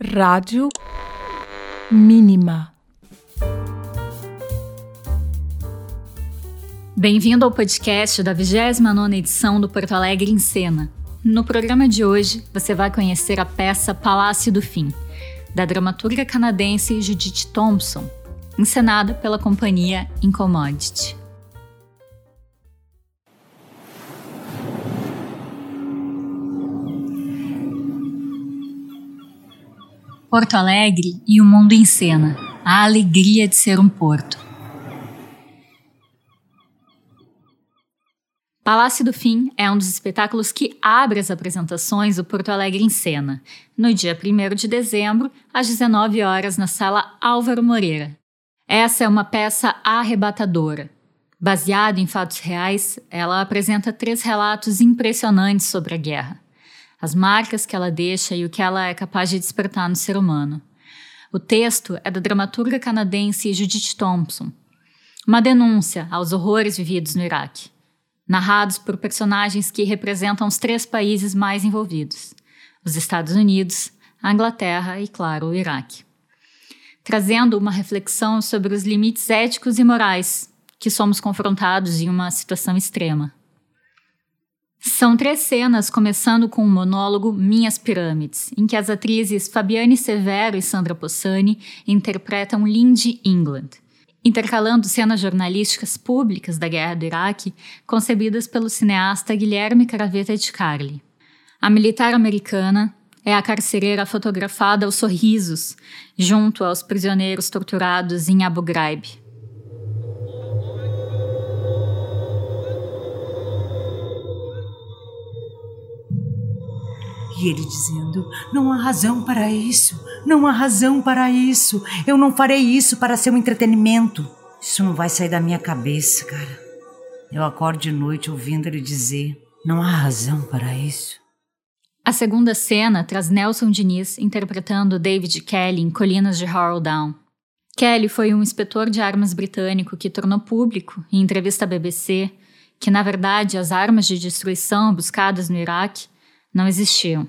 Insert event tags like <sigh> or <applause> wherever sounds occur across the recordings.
Rádio Mínima. Bem-vindo ao podcast da 29 edição do Porto Alegre em Cena. No programa de hoje, você vai conhecer a peça Palácio do Fim, da dramaturga canadense Judith Thompson, encenada pela companhia Incommodity. Porto Alegre e o mundo em cena. A alegria de ser um porto. Palácio do Fim é um dos espetáculos que abre as apresentações do Porto Alegre em Cena, no dia 1 de dezembro, às 19 horas, na sala Álvaro Moreira. Essa é uma peça arrebatadora. Baseada em fatos reais, ela apresenta três relatos impressionantes sobre a guerra as marcas que ela deixa e o que ela é capaz de despertar no ser humano. O texto é da dramaturga canadense Judith Thompson, uma denúncia aos horrores vividos no Iraque, narrados por personagens que representam os três países mais envolvidos: os Estados Unidos, a Inglaterra e, claro, o Iraque. Trazendo uma reflexão sobre os limites éticos e morais que somos confrontados em uma situação extrema. São três cenas, começando com o monólogo Minhas Pirâmides, em que as atrizes Fabiane Severo e Sandra Possani interpretam Lindy England, intercalando cenas jornalísticas públicas da Guerra do Iraque, concebidas pelo cineasta Guilherme Caravetta de Carli. A militar americana é a carcereira fotografada aos sorrisos, junto aos prisioneiros torturados em Abu Ghraib, E ele dizendo: Não há razão para isso, não há razão para isso, eu não farei isso para ser um entretenimento. Isso não vai sair da minha cabeça, cara. Eu acordo de noite ouvindo ele dizer: Não há razão para isso. A segunda cena traz Nelson Diniz interpretando David Kelly em Colinas de Harrowdown. Kelly foi um inspetor de armas britânico que tornou público, em entrevista à BBC, que na verdade as armas de destruição buscadas no Iraque não existiam.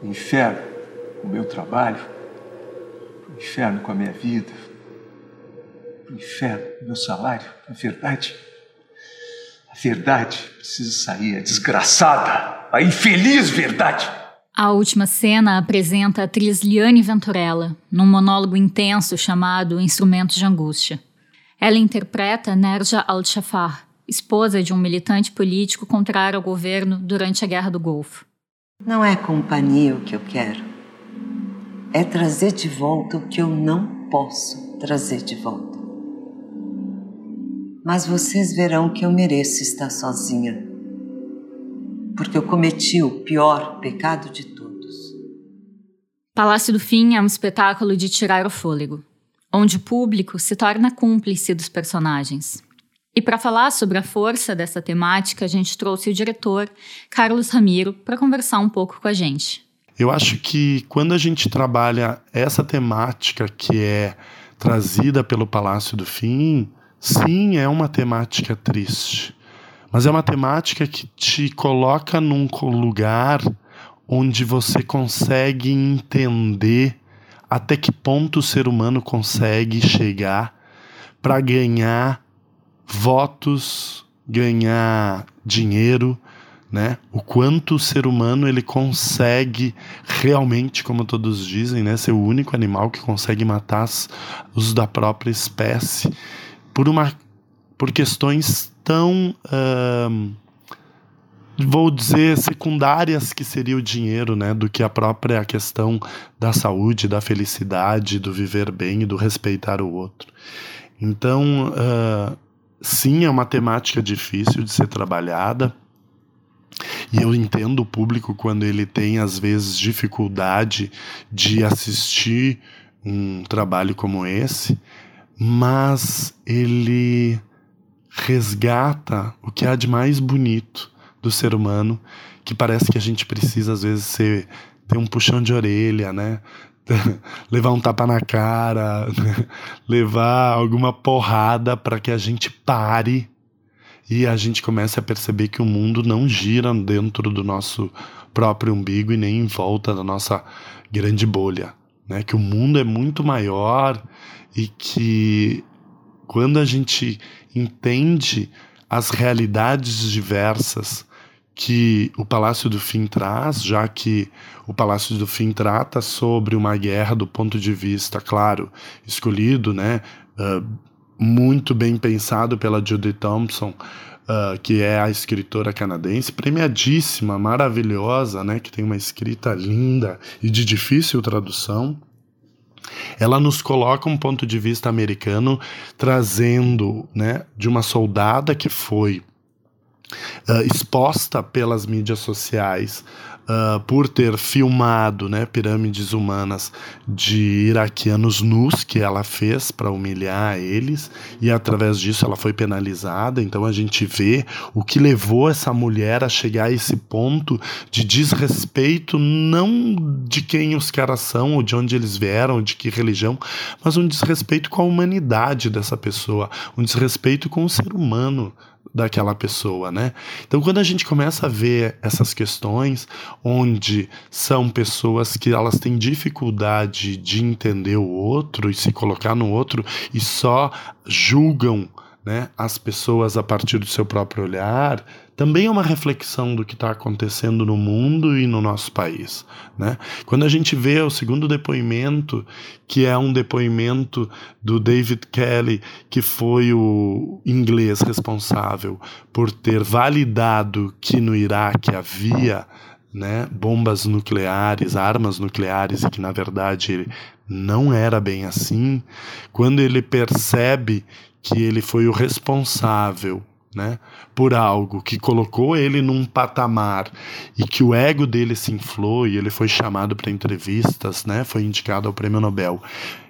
O inferno, o meu trabalho, o inferno com a minha vida, o inferno, o meu salário, a verdade. A verdade precisa sair, a desgraçada, a infeliz verdade. A última cena apresenta a atriz Liane Venturella, num monólogo intenso chamado Instrumentos de Angústia. Ela interpreta Nerja al-Shafar, esposa de um militante político contrário ao governo durante a Guerra do Golfo. Não é companhia o que eu quero. É trazer de volta o que eu não posso trazer de volta. Mas vocês verão que eu mereço estar sozinha. Porque eu cometi o pior pecado de todos. Palácio do Fim é um espetáculo de tirar o fôlego, onde o público se torna cúmplice dos personagens. E para falar sobre a força dessa temática, a gente trouxe o diretor Carlos Ramiro para conversar um pouco com a gente. Eu acho que quando a gente trabalha essa temática que é trazida pelo Palácio do Fim, sim, é uma temática triste. Mas é uma temática que te coloca num lugar onde você consegue entender até que ponto o ser humano consegue chegar para ganhar votos, ganhar dinheiro, né? O quanto o ser humano ele consegue realmente, como todos dizem, né, ser o único animal que consegue matar os da própria espécie por uma por questões tão uh, vou dizer secundárias que seria o dinheiro, né, do que a própria questão da saúde, da felicidade, do viver bem e do respeitar o outro. Então uh, sim, é uma temática difícil de ser trabalhada. E eu entendo o público quando ele tem, às vezes, dificuldade de assistir um trabalho como esse, mas ele resgata o que há de mais bonito do ser humano, que parece que a gente precisa, às vezes, ser, ter um puxão de orelha, né? <laughs> levar um tapa na cara, <laughs> levar alguma porrada para que a gente pare e a gente comece a perceber que o mundo não gira dentro do nosso próprio umbigo e nem em volta da nossa grande bolha, né? Que o mundo é muito maior e que quando a gente entende as realidades diversas que o Palácio do Fim traz, já que o Palácio do Fim trata sobre uma guerra do ponto de vista, claro, escolhido, né, uh, muito bem pensado pela Judy Thompson, uh, que é a escritora canadense, premiadíssima, maravilhosa, né, que tem uma escrita linda e de difícil tradução. Ela nos coloca um ponto de vista americano, trazendo, né, de uma soldada que foi uh, exposta pelas mídias sociais uh, por ter filmado né, pirâmides humanas de iraquianos nus que ela fez para humilhar eles, e através disso ela foi penalizada. Então a gente vê o que levou essa mulher a chegar a esse ponto de desrespeito, não de quem os caras são, ou de onde eles vieram, de que religião, mas um desrespeito com a humanidade dessa pessoa, um desrespeito com o ser humano daquela pessoa, né? Então, quando a gente começa a ver essas questões, onde são pessoas que elas têm dificuldade de entender o outro e se colocar no outro e só julgam né, as pessoas a partir do seu próprio olhar, também é uma reflexão do que está acontecendo no mundo e no nosso país. Né? Quando a gente vê o segundo depoimento, que é um depoimento do David Kelly, que foi o inglês responsável por ter validado que no Iraque havia né, bombas nucleares, armas nucleares, e que na verdade não era bem assim, quando ele percebe que ele foi o responsável né, por algo que colocou ele num patamar e que o ego dele se inflou e ele foi chamado para entrevistas, né, foi indicado ao Prêmio Nobel.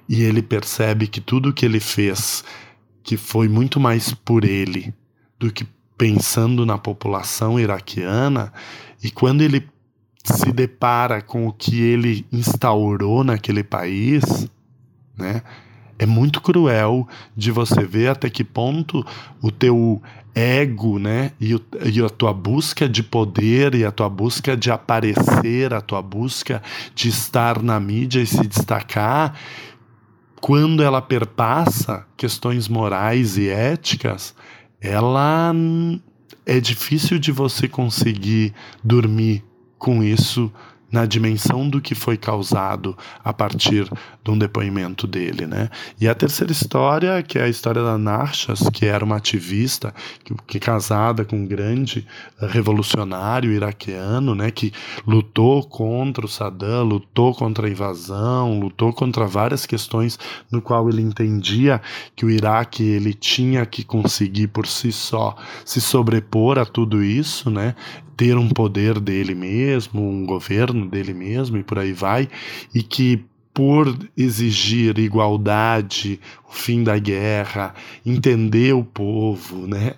E ele percebe que tudo que ele fez, que foi muito mais por ele do que pensando na população iraquiana, e quando ele se depara com o que ele instaurou naquele país, né? é muito cruel de você ver até que ponto o teu ego, né, e, o, e, a tua busca de poder e a tua busca de aparecer, a tua busca de estar na mídia e se destacar, quando ela perpassa questões morais e éticas, ela é difícil de você conseguir dormir com isso na dimensão do que foi causado a partir de um depoimento dele, né? E a terceira história, que é a história da Narchas, que era uma ativista que, que casada com um grande revolucionário iraquiano, né, que lutou contra o Saddam, lutou contra a invasão, lutou contra várias questões no qual ele entendia que o Iraque ele tinha que conseguir por si só se sobrepor a tudo isso, né? Ter um poder dele mesmo, um governo dele mesmo e por aí vai, e que por exigir igualdade, o fim da guerra, entender o povo, né,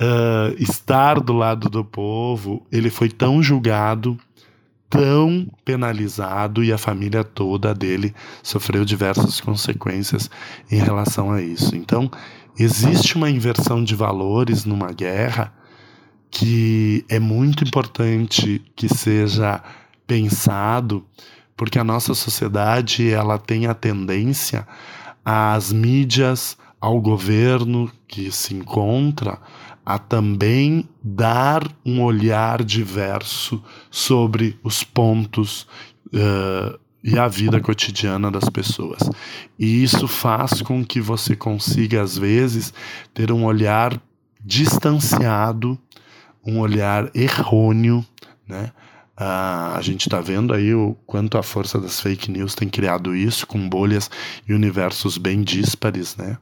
uh, estar do lado do povo, ele foi tão julgado, tão penalizado e a família toda dele sofreu diversas consequências em relação a isso. Então, existe uma inversão de valores numa guerra que é muito importante que seja pensado, porque a nossa sociedade ela tem a tendência às mídias, ao governo que se encontra, a também dar um olhar diverso sobre os pontos uh, e a vida cotidiana das pessoas. E isso faz com que você consiga, às vezes, ter um olhar distanciado um olhar errôneo, né? Uh, a gente está vendo aí o quanto a força das fake news tem criado isso com bolhas e universos bem díspares, né?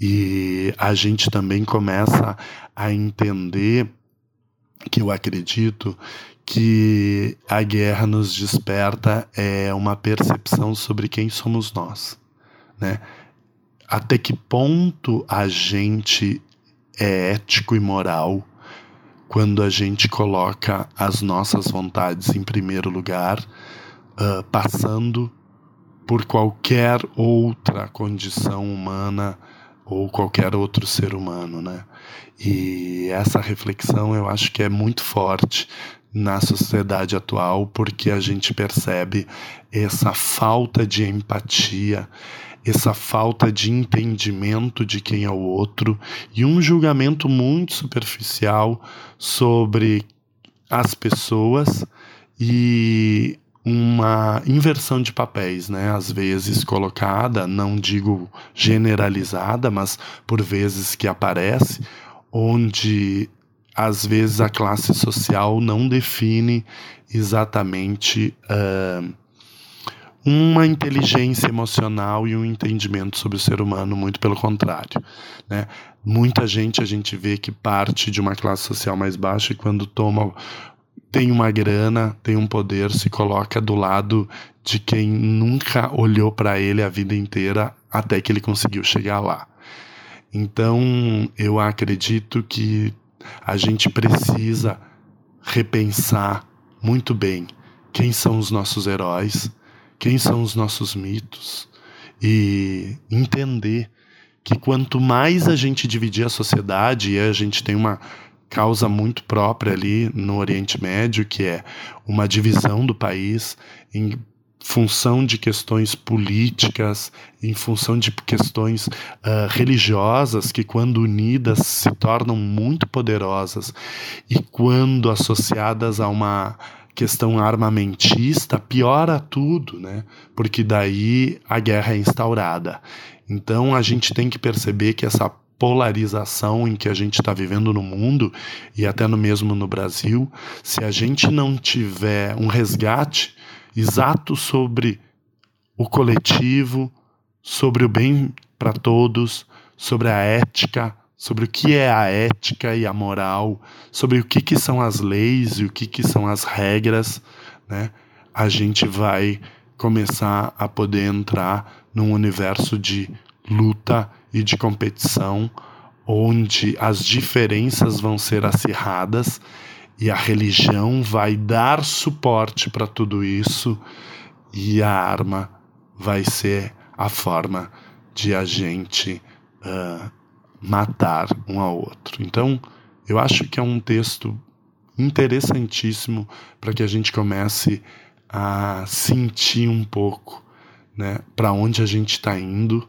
E a gente também começa a entender que eu acredito que a guerra nos desperta é uma percepção sobre quem somos nós, né? Até que ponto a gente é ético e moral quando a gente coloca as nossas vontades em primeiro lugar, uh, passando por qualquer outra condição humana ou qualquer outro ser humano, né? E essa reflexão eu acho que é muito forte na sociedade atual, porque a gente percebe essa falta de empatia, essa falta de entendimento de quem é o outro e um julgamento muito superficial sobre as pessoas e uma inversão de papéis, né? Às vezes colocada, não digo generalizada, mas por vezes que aparece, onde às vezes a classe social não define exatamente uh, uma inteligência emocional e um entendimento sobre o ser humano, muito pelo contrário. Né? Muita gente a gente vê que parte de uma classe social mais baixa e quando toma tem uma grana, tem um poder, se coloca do lado de quem nunca olhou para ele a vida inteira até que ele conseguiu chegar lá. Então, eu acredito que a gente precisa repensar muito bem quem são os nossos heróis, quem são os nossos mitos e entender que quanto mais a gente dividir a sociedade, e a gente tem uma causa muito própria ali no Oriente Médio, que é uma divisão do país em função de questões políticas, em função de questões uh, religiosas, que, quando unidas, se tornam muito poderosas, e quando associadas a uma questão armamentista, piora tudo, né? Porque daí a guerra é instaurada. Então a gente tem que perceber que essa polarização em que a gente está vivendo no mundo e até no mesmo no Brasil, se a gente não tiver um resgate exato sobre o coletivo, sobre o bem para todos, sobre a ética, sobre o que é a ética e a moral, sobre o que, que são as leis e o que, que são as regras, né? a gente vai começar a poder entrar num universo de luta e de competição, onde as diferenças vão ser acirradas e a religião vai dar suporte para tudo isso, e a arma vai ser a forma de a gente uh, matar um ao outro. Então, eu acho que é um texto interessantíssimo para que a gente comece a sentir um pouco né, para onde a gente está indo,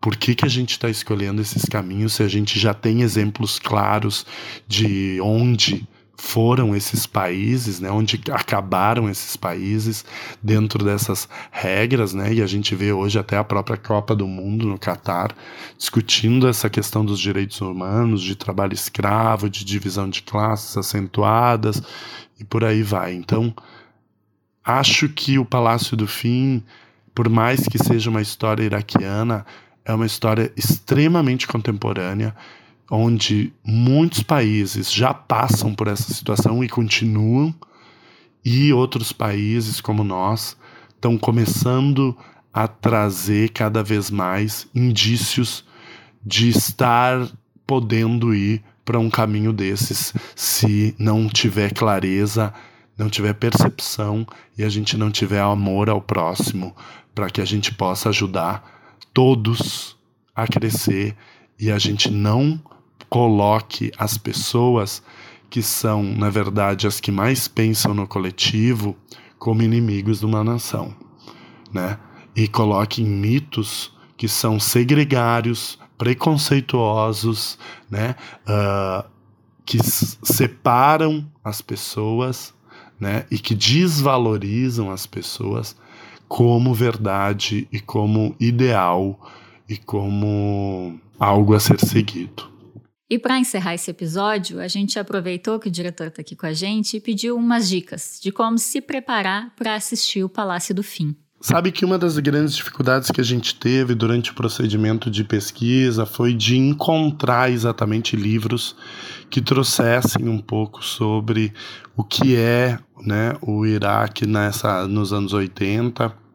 por que, que a gente está escolhendo esses caminhos, se a gente já tem exemplos claros de onde foram esses países, né, onde acabaram esses países dentro dessas regras, né, e a gente vê hoje até a própria Copa do Mundo no Catar discutindo essa questão dos direitos humanos, de trabalho escravo, de divisão de classes acentuadas e por aí vai. Então, acho que o Palácio do Fim, por mais que seja uma história iraquiana, é uma história extremamente contemporânea onde muitos países já passam por essa situação e continuam, e outros países como nós estão começando a trazer cada vez mais indícios de estar podendo ir para um caminho desses se não tiver clareza, não tiver percepção e a gente não tiver amor ao próximo para que a gente possa ajudar todos a crescer e a gente não coloque as pessoas que são, na verdade, as que mais pensam no coletivo como inimigos de uma nação, né? E coloque mitos que são segregários, preconceituosos, né? Uh, que separam as pessoas, né? E que desvalorizam as pessoas como verdade e como ideal e como algo a ser seguido. E para encerrar esse episódio, a gente aproveitou que o diretor está aqui com a gente e pediu umas dicas de como se preparar para assistir o Palácio do Fim. Sabe que uma das grandes dificuldades que a gente teve durante o procedimento de pesquisa foi de encontrar exatamente livros que trouxessem um pouco sobre o que é né, o Iraque nessa, nos anos 80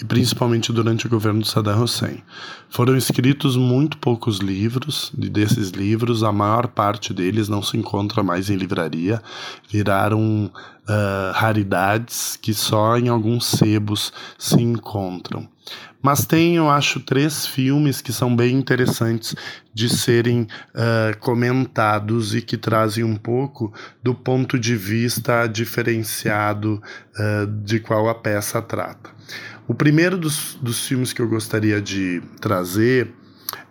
e principalmente durante o governo de Saddam Hussein. Foram escritos muito poucos livros, e desses livros, a maior parte deles não se encontra mais em livraria, viraram uh, raridades que só em alguns sebos se encontram. Mas tem, eu acho, três filmes que são bem interessantes de serem uh, comentados e que trazem um pouco do ponto de vista diferenciado uh, de qual a peça trata. O primeiro dos, dos filmes que eu gostaria de trazer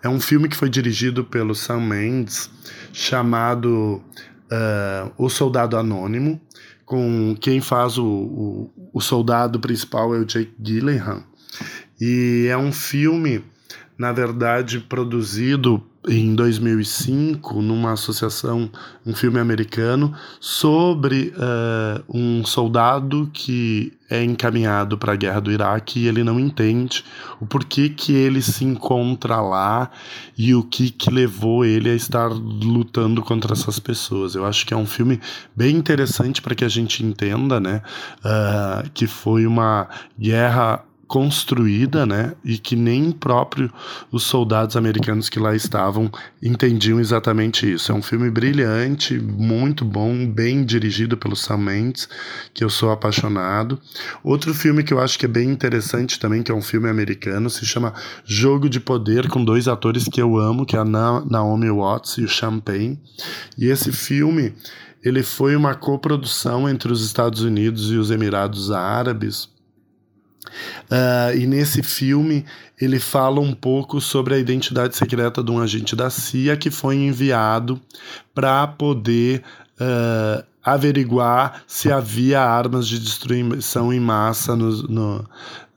é um filme que foi dirigido pelo Sam Mendes, chamado uh, O Soldado Anônimo, com quem faz o, o, o soldado principal é o Jake Gyllenhaal. E é um filme, na verdade, produzido em 2005 numa associação, um filme americano sobre uh, um soldado que é encaminhado para a guerra do Iraque e ele não entende o porquê que ele se encontra lá e o que que levou ele a estar lutando contra essas pessoas. Eu acho que é um filme bem interessante para que a gente entenda, né, uh, que foi uma guerra construída, né, e que nem próprio os soldados americanos que lá estavam entendiam exatamente isso. É um filme brilhante, muito bom, bem dirigido pelo Sam Mendes, que eu sou apaixonado. Outro filme que eu acho que é bem interessante também, que é um filme americano, se chama Jogo de Poder, com dois atores que eu amo, que é a Naomi Watts e o Champagne. E esse filme, ele foi uma coprodução entre os Estados Unidos e os Emirados Árabes, Uh, e nesse filme ele fala um pouco sobre a identidade secreta de um agente da CIA que foi enviado para poder uh, averiguar se havia armas de destruição em massa no, no,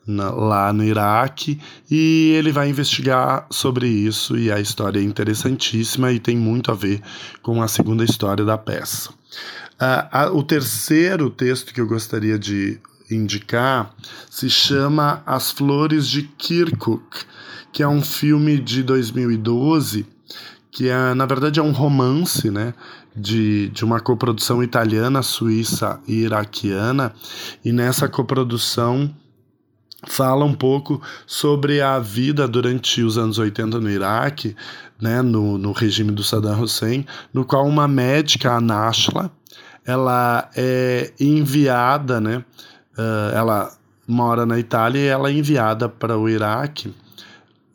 na, lá no Iraque e ele vai investigar sobre isso e a história é interessantíssima e tem muito a ver com a segunda história da peça. Uh, o terceiro texto que eu gostaria de indicar se chama As Flores de Kirkuk, que é um filme de 2012 que é, na verdade é um romance, né, de, de uma coprodução italiana, suíça e iraquiana, e nessa coprodução fala um pouco sobre a vida durante os anos 80 no Iraque, né, no, no regime do Saddam Hussein, no qual uma médica, a Nashla, ela é enviada, né, uh, ela mora na Itália e ela é enviada para o Iraque,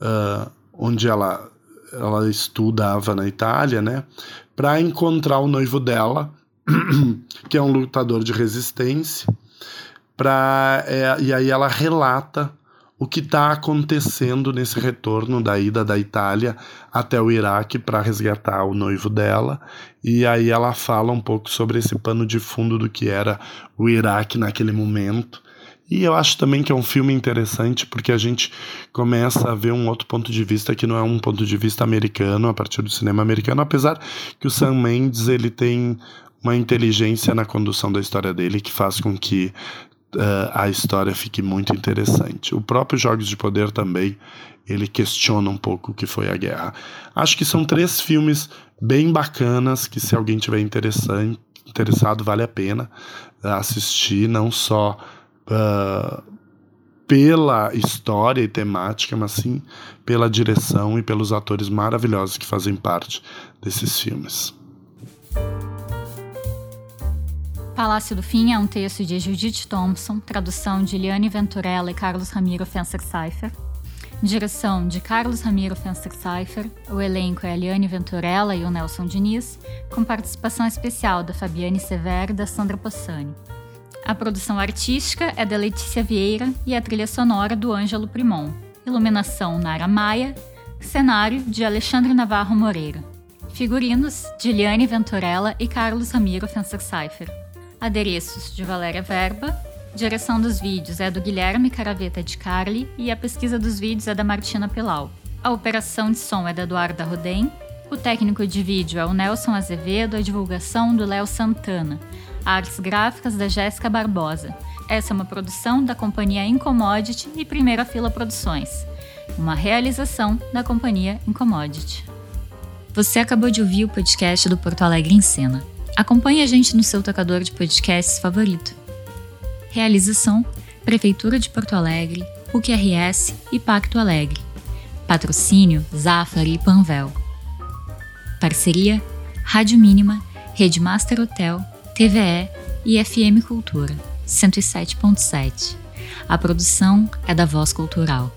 uh, onde ela, ela estudava na Itália, né, para encontrar o noivo dela, <clears throat> que é um lutador de resistência, pra, é, e aí ela relata o que está acontecendo nesse retorno da ida da Itália até o Iraque para resgatar o noivo dela. E aí ela fala um pouco sobre esse pano de fundo do que era o Iraque naquele momento. E eu acho também que é um filme interessante porque a gente começa a ver um outro ponto de vista que não é um ponto de vista americano, a partir do cinema americano, apesar que o Sam Mendes ele tem uma inteligência na condução da história dele que faz com que a história fique muito interessante. O próprio Jogos de Poder também ele questiona um pouco o que foi a guerra. Acho que são três filmes bem bacanas que se alguém tiver interessante, interessado vale a pena assistir, não só uh, pela história e temática, mas sim pela direção e pelos atores maravilhosos que fazem parte desses filmes. Palácio do Fim é um texto de Judith Thompson, tradução de Liane Venturella e Carlos Ramiro Fenster-Seifer. Direção de Carlos Ramiro Fenster-Seifer. O elenco é a Liane Venturella e o Nelson Diniz, com participação especial da Fabiane Severo e da Sandra Possani. A produção artística é da Letícia Vieira e a trilha sonora do Ângelo Primon. Iluminação Nara Maia. Cenário de Alexandre Navarro Moreira. Figurinos de Liane Venturella e Carlos Ramiro Fenster-Seifer adereços de Valéria Verba, direção dos vídeos é do Guilherme Caraveta de Carli e a pesquisa dos vídeos é da Martina Pelau. A operação de som é da Eduarda Rodem, o técnico de vídeo é o Nelson Azevedo, a divulgação do Léo Santana, artes gráficas da Jéssica Barbosa. Essa é uma produção da companhia Incommodity e Primeira Fila Produções, uma realização da companhia Incommodity. Você acabou de ouvir o podcast do Porto Alegre em Cena. Acompanhe a gente no seu tocador de podcasts favorito. Realização: Prefeitura de Porto Alegre, PUC-RS e Pacto Alegre. Patrocínio Zafari e Panvel. Parceria Rádio Mínima, Rede Master Hotel, TVE e FM Cultura 107.7. A produção é da Voz Cultural.